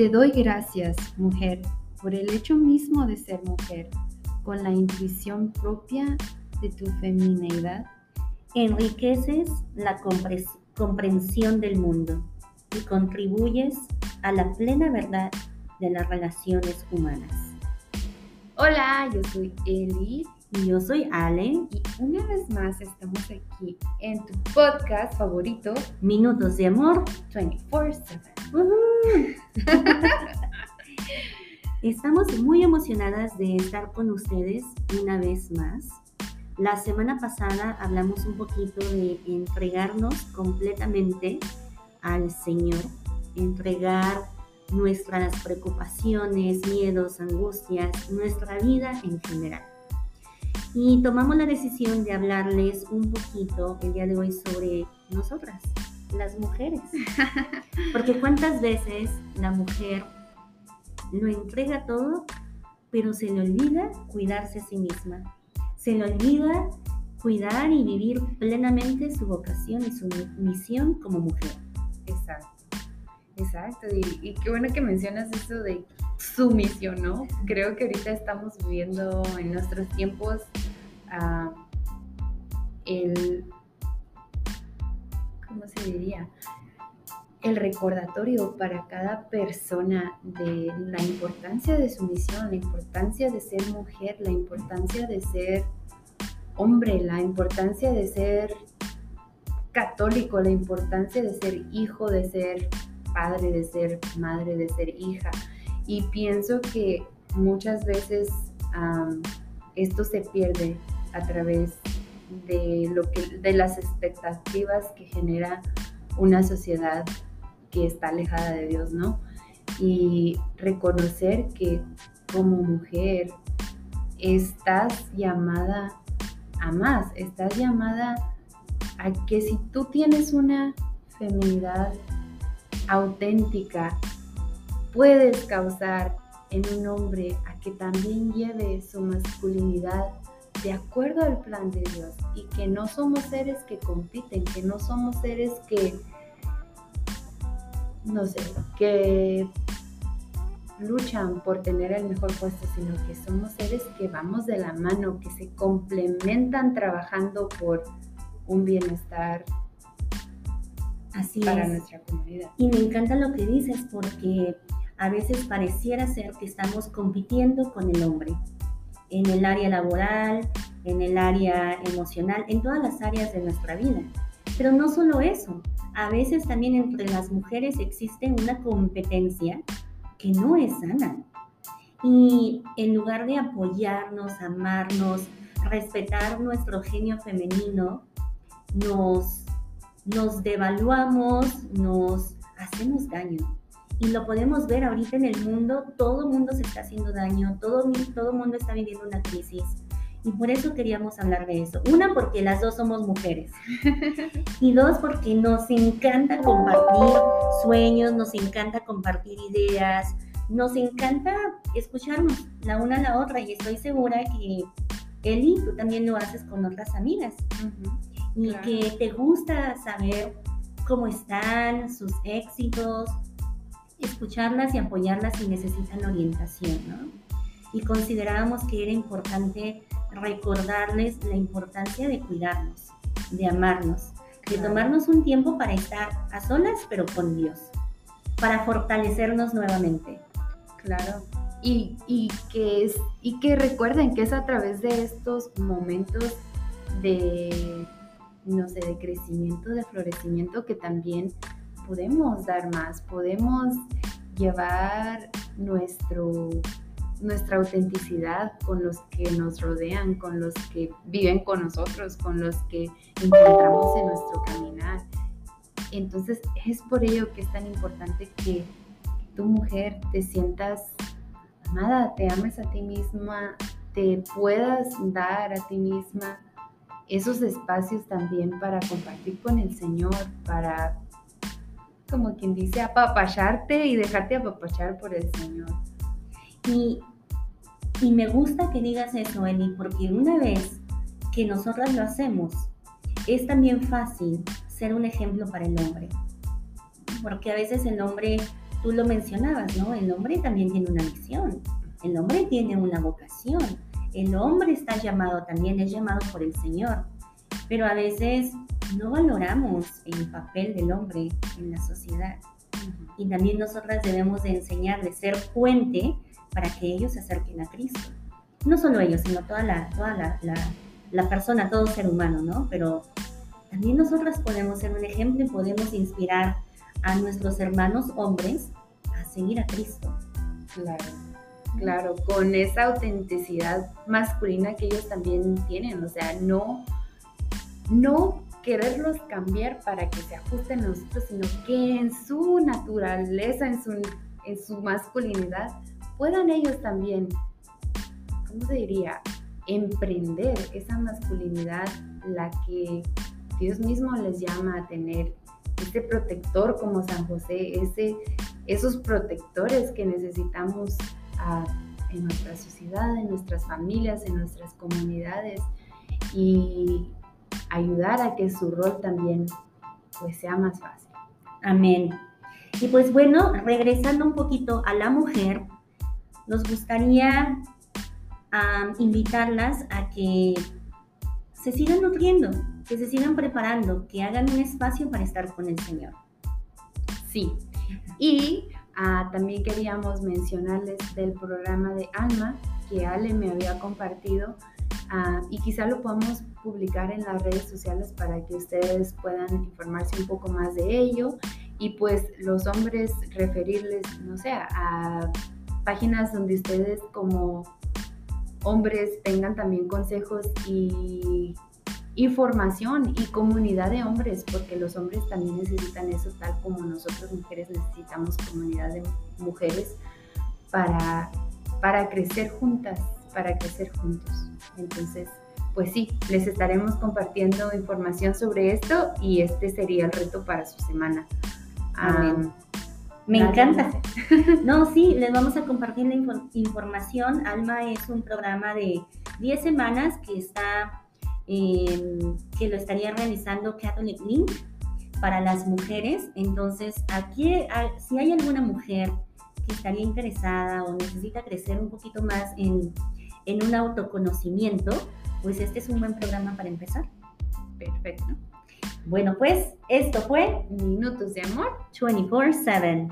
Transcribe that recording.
Te doy gracias, mujer, por el hecho mismo de ser mujer, con la intuición propia de tu femineidad. Enriqueces la comprensión del mundo y contribuyes a la plena verdad de las relaciones humanas. Hola, yo soy Eli. Y yo soy Ale. Y una vez más estamos aquí en tu podcast favorito, Minutos de Amor 24/7. Estamos muy emocionadas de estar con ustedes una vez más. La semana pasada hablamos un poquito de entregarnos completamente al Señor, entregar nuestras preocupaciones, miedos, angustias, nuestra vida en general. Y tomamos la decisión de hablarles un poquito el día de hoy sobre nosotras, las mujeres. Porque cuántas veces la mujer lo entrega todo, pero se le olvida cuidarse a sí misma. Se le olvida cuidar y vivir plenamente su vocación y su misión como mujer. Exacto, exacto. Y, qué bueno que mencionas eso de su misión, ¿no? Creo que ahorita estamos viviendo en nuestros tiempos uh, el ¿cómo se diría? El recordatorio para cada persona de la importancia de su misión, la importancia de ser mujer, la importancia de ser hombre, la importancia de ser católico, la importancia de ser hijo, de ser padre, de ser madre, de ser hija. Y pienso que muchas veces esto se pierde a través de, lo que, de las expectativas que genera una sociedad que está alejada de Dios, ¿no? Y reconocer que como mujer estás llamada a más, estás llamada a que si tú tienes una feminidad auténtica, puedes causar en un hombre a que también lleve su masculinidad de acuerdo al plan de Dios y que no somos seres que compiten, que no somos seres que, no sé, que luchan por tener el mejor puesto, sino que somos seres que vamos de la mano, que se complementan trabajando por un bienestar Así para es. nuestra comunidad. Y me encanta lo que dices porque a veces pareciera ser que estamos compitiendo con el hombre en el área laboral, en el área emocional, en todas las áreas de nuestra vida. Pero no solo eso, a veces también entre las mujeres existe una competencia que no es sana. Y en lugar de apoyarnos, amarnos, respetar nuestro genio femenino, nos, nos devaluamos, nos hacemos daño. Y lo podemos ver ahorita en el mundo, todo el mundo se está haciendo daño, todo el mundo está viviendo una crisis. Y por eso queríamos hablar de eso. Una, porque las dos somos mujeres. Y dos, porque nos encanta compartir sueños, nos encanta compartir ideas, nos encanta escucharnos la una a la otra. Y estoy segura que Eli, tú también lo haces con otras amigas. Y claro. que te gusta saber cómo están, sus éxitos, escucharlas y apoyarlas si necesitan orientación, ¿no? Y considerábamos que era importante recordarles la importancia de cuidarnos, de amarnos, de tomarnos un tiempo para estar a solas, pero con Dios, para fortalecernos nuevamente. Claro. Y, y que es, y que recuerden que es a través de estos momentos de, no sé, de crecimiento, de florecimiento, que también podemos dar más, podemos llevar nuestro, nuestra autenticidad con los que nos rodean, con los que viven con nosotros, con los que encontramos en nuestro caminar. Entonces es por ello que es tan importante que tu mujer te sientas amada, te ames a ti misma, te puedas dar a ti misma esos espacios también para compartir con el Señor, para, como quien dice, apapacharte y dejarte apapachar por el Señor. Y, y me gusta que digas eso, Eli, porque una vez que nosotras lo hacemos, es también fácil ser un ejemplo para el hombre. Porque a veces el hombre tú lo mencionabas, ¿no? El hombre también tiene una misión, el hombre tiene una vocación, el hombre está llamado también, es llamado por el Señor, pero a veces no valoramos el papel del hombre en la sociedad. Y también nosotras debemos de enseñarles, ser puente para que ellos se acerquen a Cristo. No solo ellos, sino toda la, toda la, la, persona, todo ser humano, ¿no? Pero también nosotras podemos ser un ejemplo y podemos inspirar a nuestros hermanos hombres a seguir a Cristo. Claro, claro, con esa autenticidad masculina que ellos también tienen, o sea, no, no quererlos cambiar para que se ajusten a nosotros, sino que en su naturaleza, en su, en su masculinidad, puedan ellos también, ¿cómo se diría? Emprender esa masculinidad, la que Dios mismo les llama a tener, este protector como San José, ese, esos protectores que necesitamos ah, en nuestra sociedad, en nuestras familias, en nuestras comunidades. Y ayudar a que su rol también pues sea más fácil. Amén. Y pues bueno, regresando un poquito a la mujer, nos gustaría invitarlas a que se sigan nutriendo, que se sigan preparando, que hagan un espacio para estar con el Señor. Sí. Y ah, también queríamos mencionarles del programa de Alma que Ale me había compartido Ah, y quizá lo podamos publicar en las redes sociales para que ustedes puedan informarse un poco más de ello y pues los hombres referirles, no sé, a páginas donde ustedes como hombres tengan también consejos y información y comunidad de hombres, porque los hombres también necesitan eso, tal como nosotros mujeres necesitamos comunidad de mujeres para, para crecer juntas, para crecer juntos. Entonces, pues sí, les estaremos compartiendo información sobre esto y este sería el reto para su semana. me encanta. No, sí, les vamos a compartir la información. Alma es un programa de 10 semanas que está, que lo estaría realizando Catholic Link para las mujeres. Entonces, aquí, si hay alguna mujer que estaría interesada o necesita crecer un poquito más en en un autoconocimiento, pues este es un buen programa para empezar. Perfecto. Bueno, pues esto fue Minutos de Amor 24/7.